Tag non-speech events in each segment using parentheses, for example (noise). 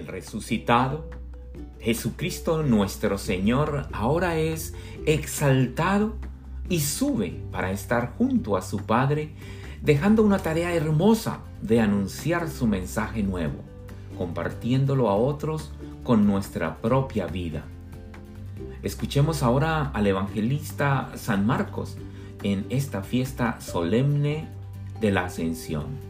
el resucitado, Jesucristo nuestro Señor, ahora es exaltado y sube para estar junto a su Padre, dejando una tarea hermosa de anunciar su mensaje nuevo, compartiéndolo a otros con nuestra propia vida. Escuchemos ahora al evangelista San Marcos en esta fiesta solemne de la Ascensión.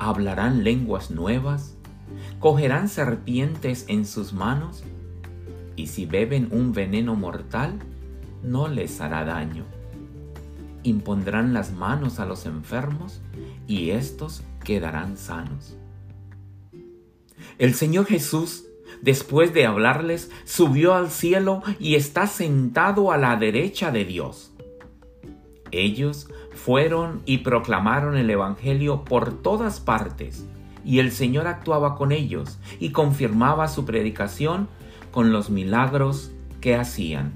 hablarán lenguas nuevas, cogerán serpientes en sus manos, y si beben un veneno mortal, no les hará daño. Impondrán las manos a los enfermos, y éstos quedarán sanos. El Señor Jesús, después de hablarles, subió al cielo y está sentado a la derecha de Dios. Ellos fueron y proclamaron el Evangelio por todas partes, y el Señor actuaba con ellos y confirmaba su predicación con los milagros que hacían.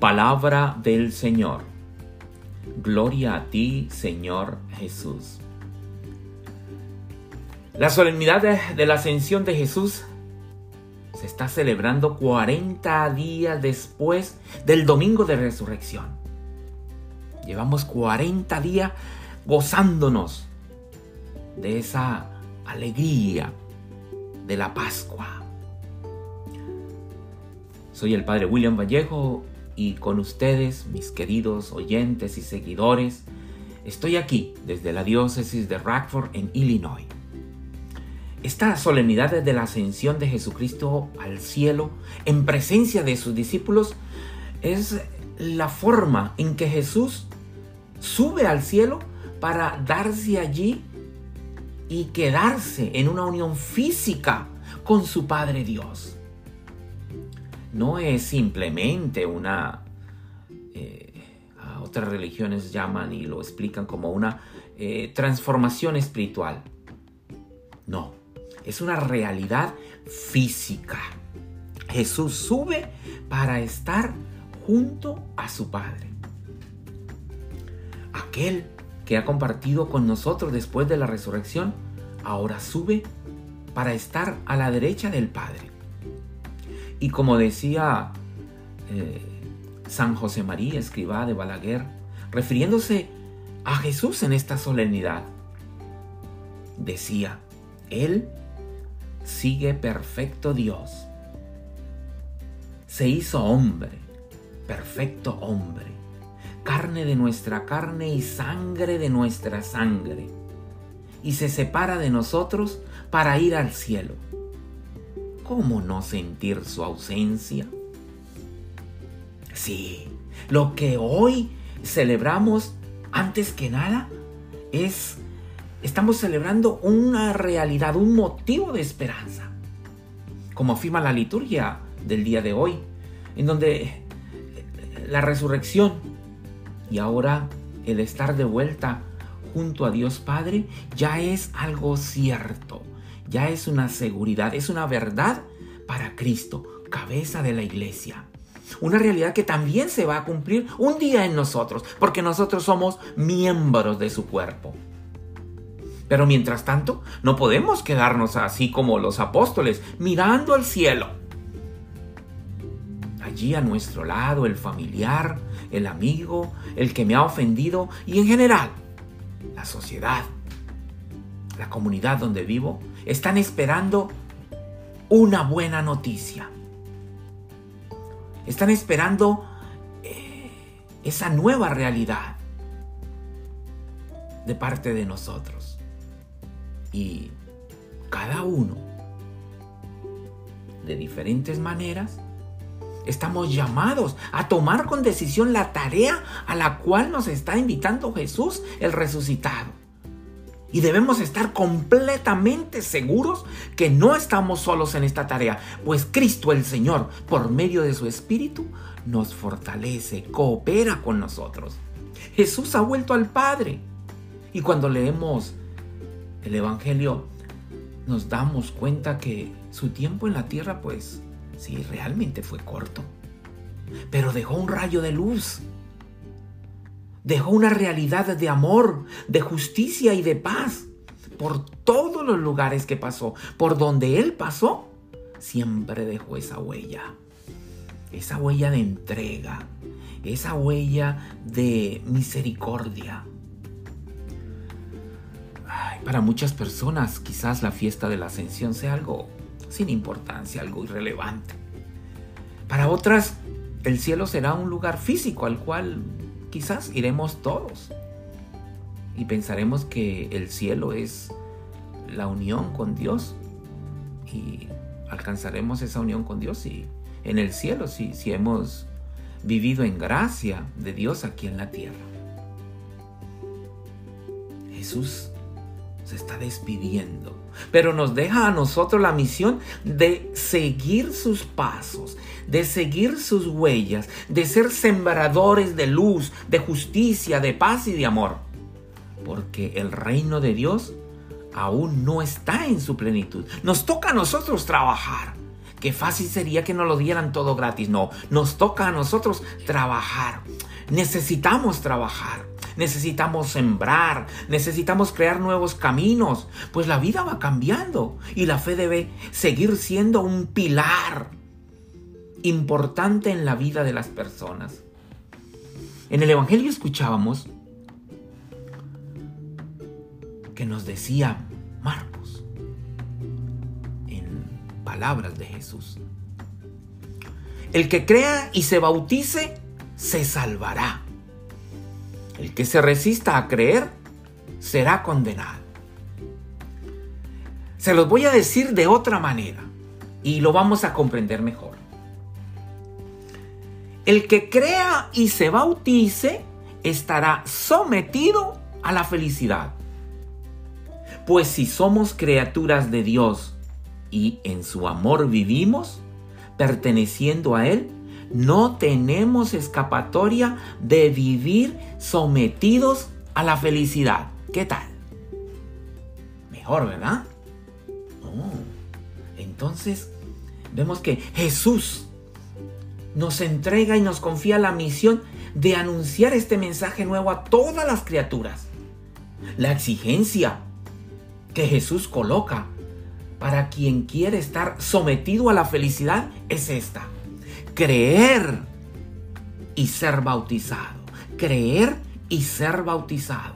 Palabra del Señor. Gloria a ti, Señor Jesús. La solemnidad de, la ascensión de Jesús se está celebrando 40 días después del domingo de resurrección. Llevamos 40 días gozándonos de esa alegría de la Pascua. Soy el Padre William Vallejo y con ustedes, mis queridos oyentes y seguidores, estoy aquí desde la diócesis de Rockford en Illinois. Esta solemnidad de la ascensión de Jesucristo al cielo en presencia de sus discípulos es la forma en que Jesús sube al cielo para darse allí y quedarse en una unión física con su Padre Dios. No es simplemente una... Eh, otras religiones llaman y lo explican como una eh, transformación espiritual. No, es una realidad física. Jesús sube para estar junto a su Padre. Aquel que ha compartido con nosotros después de la resurrección, ahora sube para estar a la derecha del Padre. Y como decía eh, San José María, escriba de Balaguer, refiriéndose a Jesús en esta solemnidad, decía, Él sigue perfecto Dios. Se hizo hombre, perfecto hombre, carne de nuestra carne y sangre de nuestra sangre, y se separa de nosotros para ir al cielo. ¿Cómo no sentir su ausencia? Sí, lo que hoy celebramos antes que nada es estamos celebrando una realidad, un motivo de esperanza. Como afirma la liturgia del día de hoy, en donde la resurrección y ahora el estar de vuelta junto a Dios Padre ya es algo cierto, ya es una seguridad, es una verdad para Cristo, cabeza de la iglesia. Una realidad que también se va a cumplir un día en nosotros, porque nosotros somos miembros de su cuerpo. Pero mientras tanto, no podemos quedarnos así como los apóstoles, mirando al cielo. Allí a nuestro lado el familiar, el amigo, el que me ha ofendido y en general la sociedad, la comunidad donde vivo, están esperando una buena noticia. Están esperando eh, esa nueva realidad de parte de nosotros. Y cada uno, de diferentes maneras, estamos llamados a tomar con decisión la tarea a la cual nos está invitando Jesús, el resucitado. Y debemos estar completamente seguros que no estamos solos en esta tarea, pues Cristo el Señor, por medio de su Espíritu, nos fortalece, coopera con nosotros. Jesús ha vuelto al Padre. Y cuando leemos el Evangelio, nos damos cuenta que su tiempo en la tierra, pues sí, realmente fue corto. Pero dejó un rayo de luz dejó una realidad de amor, de justicia y de paz por todos los lugares que pasó, por donde Él pasó, siempre dejó esa huella, esa huella de entrega, esa huella de misericordia. Para muchas personas quizás la fiesta de la ascensión sea algo sin importancia, algo irrelevante. Para otras, el cielo será un lugar físico al cual quizás iremos todos y pensaremos que el cielo es la unión con Dios y alcanzaremos esa unión con Dios y en el cielo si, si hemos vivido en gracia de Dios aquí en la tierra. Jesús se está despidiendo, pero nos deja a nosotros la misión de seguir sus pasos, de seguir sus huellas, de ser sembradores de luz, de justicia, de paz y de amor. Porque el reino de Dios aún no está en su plenitud. Nos toca a nosotros trabajar. Qué fácil sería que nos lo dieran todo gratis. No, nos toca a nosotros trabajar. Necesitamos trabajar. Necesitamos sembrar, necesitamos crear nuevos caminos, pues la vida va cambiando y la fe debe seguir siendo un pilar importante en la vida de las personas. En el Evangelio escuchábamos que nos decía Marcos en palabras de Jesús. El que crea y se bautice, se salvará. El que se resista a creer, será condenado. Se los voy a decir de otra manera y lo vamos a comprender mejor. El que crea y se bautice estará sometido a la felicidad. Pues si somos criaturas de Dios y en su amor vivimos, perteneciendo a Él, no tenemos escapatoria de vivir sometidos a la felicidad. ¿Qué tal? Mejor, ¿verdad? Oh, entonces, vemos que Jesús nos entrega y nos confía la misión de anunciar este mensaje nuevo a todas las criaturas. La exigencia que Jesús coloca para quien quiere estar sometido a la felicidad es esta. Creer y ser bautizado. Creer y ser bautizado.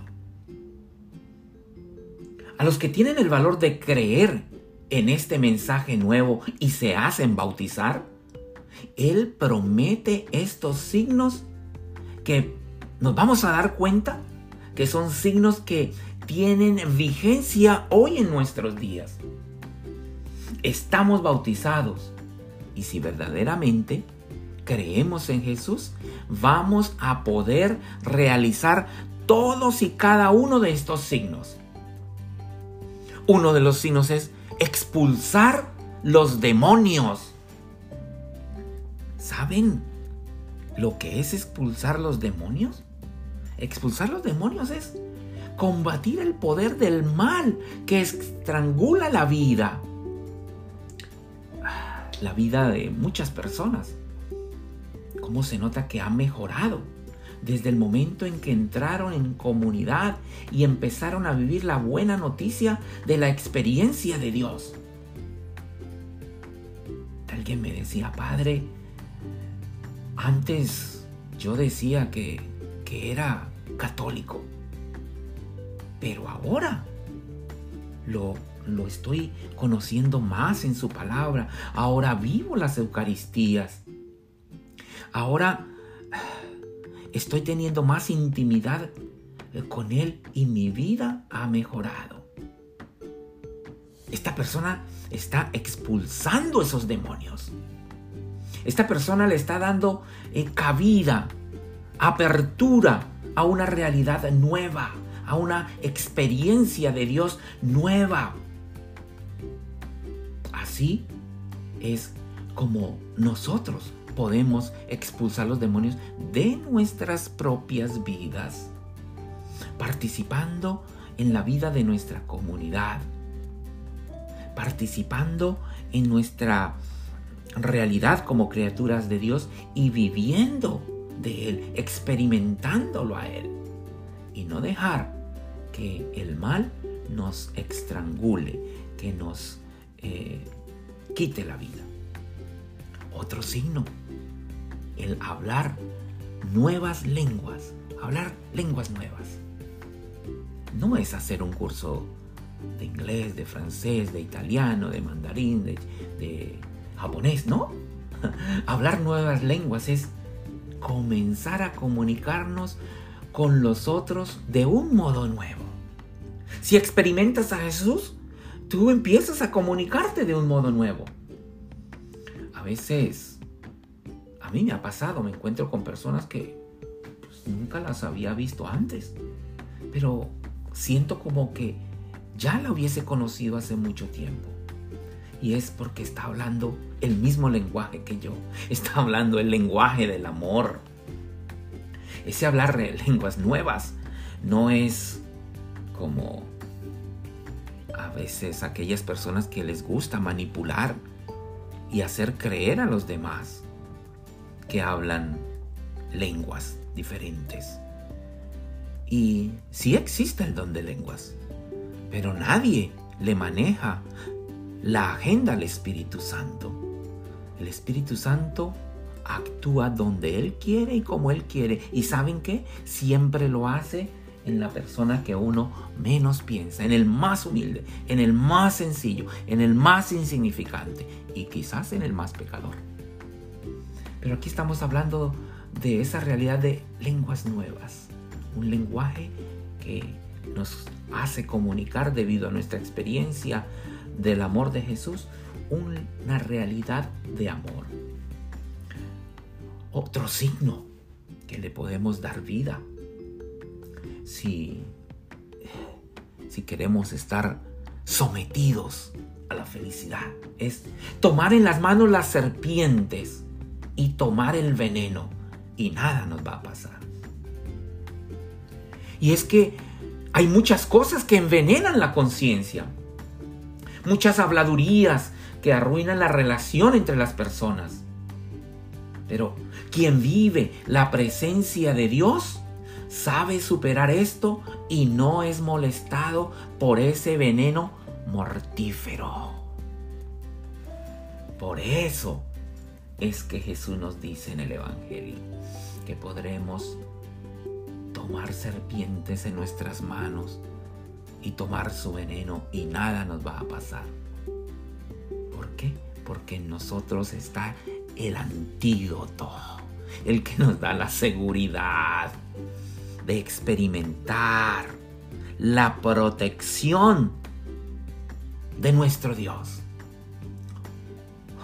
A los que tienen el valor de creer en este mensaje nuevo y se hacen bautizar, él promete estos signos que nos vamos a dar cuenta que son signos que tienen vigencia hoy en nuestros días. Estamos bautizados y si verdaderamente creemos en Jesús, vamos a poder realizar todos y cada uno de estos signos. Uno de los signos es expulsar los demonios. ¿Saben lo que es expulsar los demonios? Expulsar los demonios es combatir el poder del mal que estrangula la vida. La vida de muchas personas. ¿Cómo se nota que ha mejorado? Desde el momento en que entraron en comunidad y empezaron a vivir la buena noticia de la experiencia de Dios. Alguien me decía, Padre, antes yo decía que, era católico, pero ahora lo, lo estoy conociendo más en su palabra. Ahora vivo las Eucaristías. Ahora estoy teniendo más intimidad con Él y mi vida ha mejorado. Esta persona está expulsando esos demonios. Esta persona le está dando eh, cabida, apertura a una realidad nueva, a una experiencia de Dios nueva. Así es como nosotros podemos expulsar los demonios de nuestras propias vidas, participando en la vida de nuestra comunidad, participando en nuestra realidad como criaturas de Dios y viviendo de Él, experimentándolo a Él. Y no dejar que el mal nos estrangule, que nos eh, quite la vida. Otro signo, el hablar nuevas lenguas, hablar lenguas nuevas. No es hacer un curso de inglés, de francés, de italiano, de mandarín, de, de japonés, ¿no? (laughs) hablar nuevas lenguas es comenzar a comunicarnos con los otros de un modo nuevo. Si experimentas a Jesús, tú empiezas a comunicarte de un modo nuevo. A veces, a mí me ha pasado, me encuentro con personas que pues, nunca las había visto antes, pero siento como que ya la hubiese conocido hace mucho tiempo. Y es porque está hablando el mismo lenguaje que yo. (laughs) Está hablando el lenguaje del amor. Ese hablar de lenguas nuevas no es como a veces aquellas personas que les gusta manipular y hacer creer a los demás que hablan lenguas diferentes. Y sí existe el don de lenguas, pero nadie le maneja la agenda al Espíritu Santo. El Espíritu Santo actúa donde Él quiere y como Él quiere. ¿Y saben qué? Siempre lo hace en la persona que uno menos piensa, en el más humilde, en el más sencillo, en el más insignificante y quizás en el más pecador. Pero aquí estamos hablando de esa realidad de lenguas nuevas, un lenguaje que nos hace comunicar debido a nuestra experiencia del amor de Jesús, una realidad de amor. Otro signo que le podemos dar vida si, si queremos estar sometidos a la felicidad es tomar en las manos las serpientes y tomar el veneno y nada nos va a pasar. Y es que hay muchas cosas que envenenan la conciencia muchas habladurías que arruinan la relación entre las personas. Pero quien vive la presencia de Dios sabe superar esto y no es molestado por ese veneno mortífero. Por eso es que Jesús nos dice en el Evangelio que podremos tomar serpientes en nuestras manos y tomar su veneno y nada nos va a pasar. ¿Por qué? Porque en nosotros está el antídoto, el que nos da la seguridad de experimentar la protección de nuestro Dios.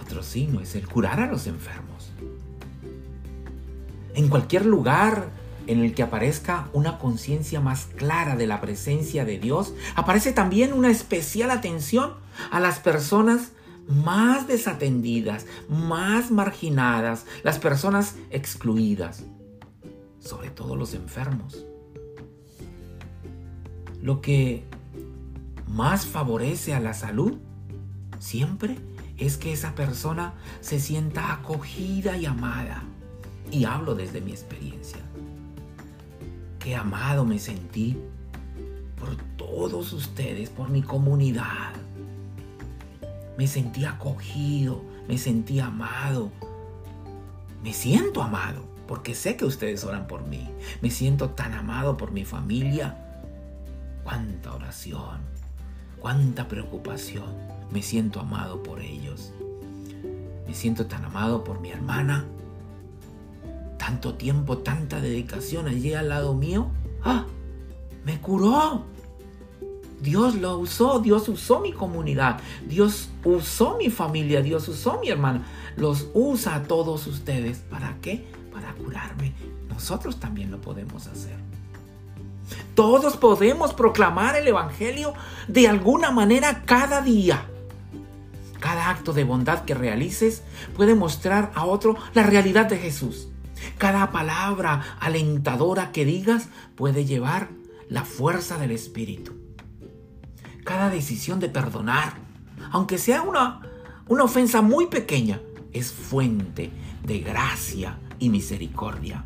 Otro signo es el curar a los enfermos. En cualquier lugar en el que aparezca una conciencia más clara de la presencia de Dios, aparece también una especial atención a las personas más desatendidas, más marginadas, las personas excluidas, sobre todo los enfermos. Lo que más favorece a la salud siempre es que esa persona se sienta acogida y amada. Y hablo desde mi experiencia amado me sentí por todos ustedes, por mi comunidad. Me sentí acogido, me sentí amado. Me siento amado porque sé que ustedes oran por mí. Me siento tan amado por mi familia. Cuánta oración, cuánta preocupación. Me siento amado por ellos. Me siento tan amado por mi hermana tanto tiempo, tanta dedicación allí al lado mío, ¡ah! Me curó. Dios lo usó, Dios usó mi comunidad, Dios usó mi familia, Dios usó mi hermana. Los usa a todos ustedes. ¿Para qué? Para curarme. Nosotros también lo podemos hacer. Todos podemos proclamar el Evangelio de alguna manera cada día. Cada acto de bondad que realices puede mostrar a otro la realidad de Jesús. Cada palabra alentadora que digas puede llevar la fuerza del Espíritu. Cada decisión de perdonar, aunque sea una, una ofensa muy pequeña, es fuente de gracia y misericordia.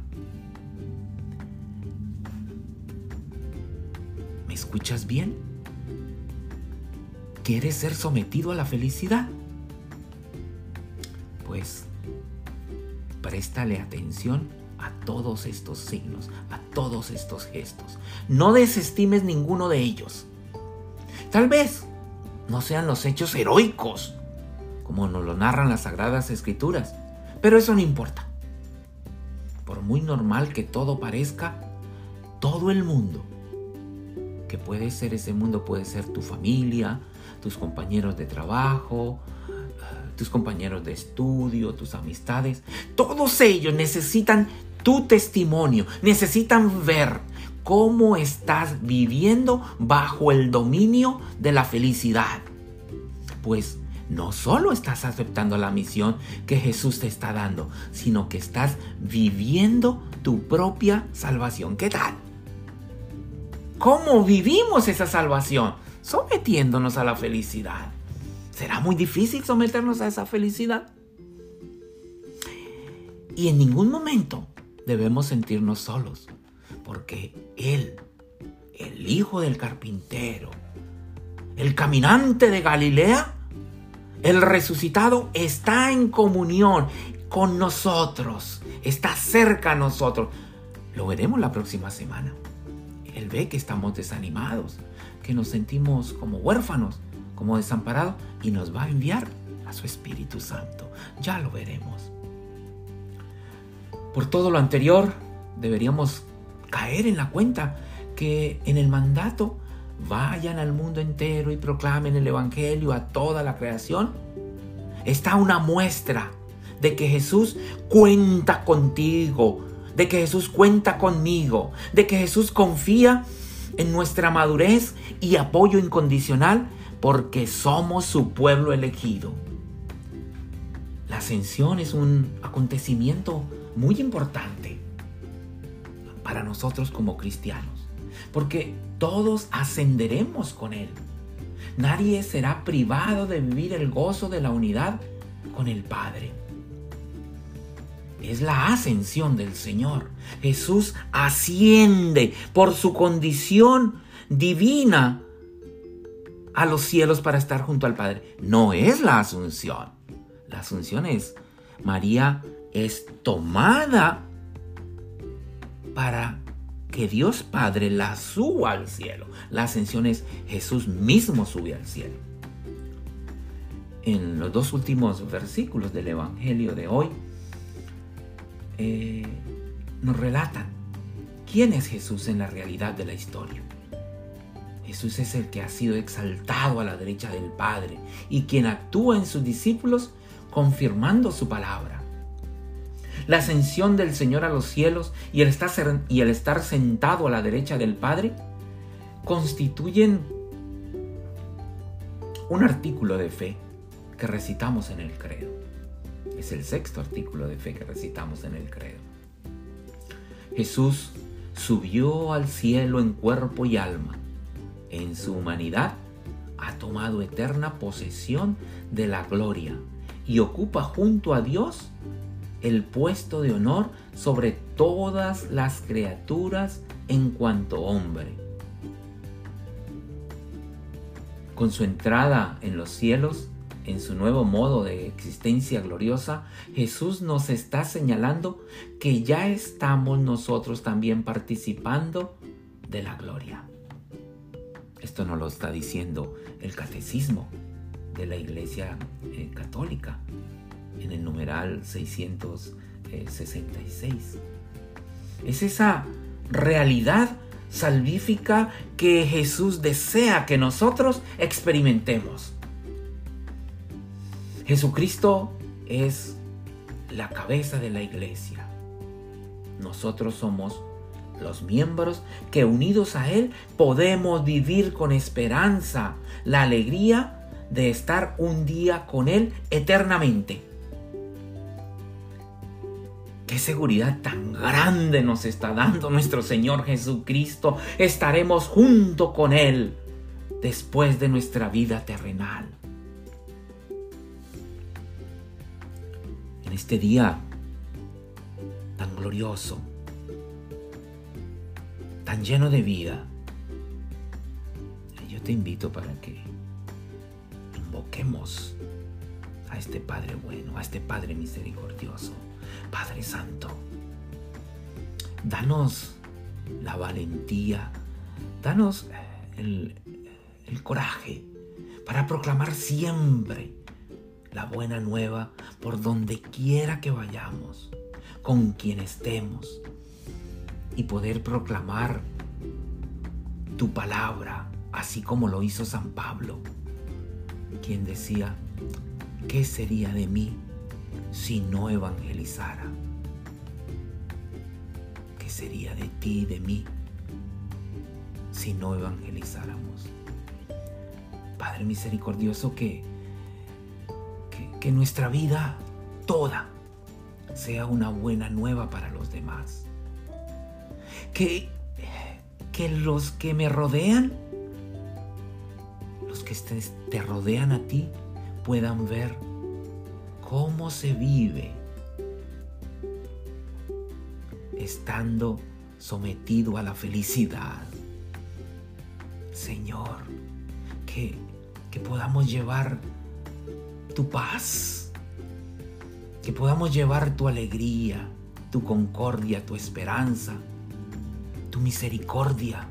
¿Me escuchas bien? ¿Quieres ser sometido a la felicidad? Pues préstale atención a todos estos signos, a todos estos gestos. No desestimes ninguno de ellos. Tal vez no sean los hechos heroicos, como nos lo narran las sagradas escrituras, pero eso no importa. Por muy normal que todo parezca, todo el mundo, que puede ser ese mundo, puede ser tu familia, tus compañeros de trabajo, tus compañeros de estudio, tus amistades, todos ellos necesitan tu testimonio, necesitan ver cómo estás viviendo bajo el dominio de la felicidad. Pues no solo estás aceptando la misión que Jesús te está dando, sino que estás viviendo tu propia salvación. ¿Qué tal? ¿Cómo vivimos esa salvación? Sometiéndonos a la felicidad. ¿Será muy difícil someternos a esa felicidad? Y en ningún momento debemos sentirnos solos, porque Él, el Hijo del Carpintero, el caminante de Galilea, el resucitado, está en comunión con nosotros, está cerca a nosotros. Lo veremos la próxima semana. Él ve que estamos desanimados, que nos sentimos como huérfanos, como desamparados, y nos va a enviar a su Espíritu Santo. Ya lo veremos. Por todo lo anterior, deberíamos caer en la cuenta que en el mandato vayan al mundo entero y proclamen el Evangelio a toda la creación, está una muestra de que Jesús cuenta contigo, de que Jesús cuenta conmigo, de que Jesús confía en nuestra madurez y apoyo incondicional porque somos su pueblo elegido. La ascensión es un acontecimiento muy importante para nosotros como cristianos, porque todos ascenderemos con Él. Nadie será privado de vivir el gozo de la unidad con el Padre. Es la ascensión del Señor. Jesús asciende por su condición divina a los cielos para estar junto al Padre. No es la asunción. La asunción es María es tomada para que Dios Padre la suba al cielo. La ascensión es Jesús mismo sube al cielo. En los dos últimos versículos del Evangelio de hoy eh, nos relatan quién es Jesús en la realidad de la historia. Jesús es el que ha sido exaltado a la derecha del Padre y quien actúa en sus discípulos confirmando su palabra la ascensión del Señor a los cielos y el, estar, sentado a la derecha del Padre constituyen un artículo de fe que recitamos en el credo. Es el sexto artículo de fe que recitamos en el credo. Jesús subió al cielo en cuerpo y alma. En su humanidad ha tomado eterna posesión de la gloria y ocupa junto a Dios el puesto de honor sobre todas las criaturas en cuanto hombre. Con su entrada en los cielos, en su nuevo modo de existencia gloriosa, Jesús nos está señalando que ya estamos nosotros también participando de la gloria. Esto nos lo está diciendo el catecismo de la Iglesia eh, Católica en el numeral 666. Es esa realidad salvífica que Jesús desea que nosotros experimentemos. Jesucristo es la cabeza de la iglesia. Nosotros somos los miembros que unidos a Él podemos vivir con esperanza la alegría de estar un día con Él eternamente. Qué seguridad tan grande nos está dando nuestro Señor Jesucristo. Estaremos junto con Él después de nuestra vida terrenal. En este día tan glorioso, tan lleno de vida, yo te invito para que invoquemos a este Padre bueno, a este Padre misericordioso, Padre Santo. Danos la valentía, danos el, el coraje para proclamar siempre la buena nueva por donde quiera que vayamos, con quien estemos, y poder proclamar tu palabra, así como lo hizo San Pablo, quien decía, ¿qué sería de mí si no evangelizara? ¿Qué sería de ti y de mí si no evangelizáramos? Padre misericordioso, que que nuestra vida toda sea una buena nueva para los demás. Que, que los que me rodean, los que te rodean a ti, puedan ver cómo se vive estando sometido a la felicidad. Señor, que, que podamos llevar tu paz, que podamos llevar tu alegría, tu concordia, tu esperanza, tu misericordia,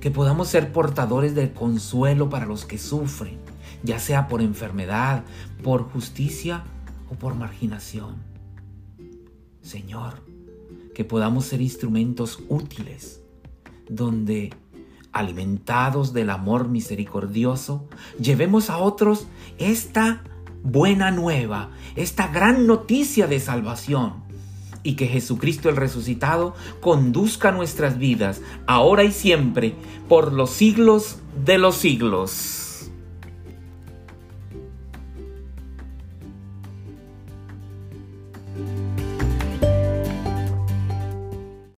que podamos ser portadores del consuelo para los que sufren, ya sea por enfermedad, por justicia o por marginación. Señor, que podamos ser instrumentos útiles donde alimentados del amor misericordioso, llevemos a otros esta buena nueva, esta gran noticia de salvación. Y que Jesucristo el resucitado conduzca nuestras vidas, ahora y siempre, por los siglos de los siglos.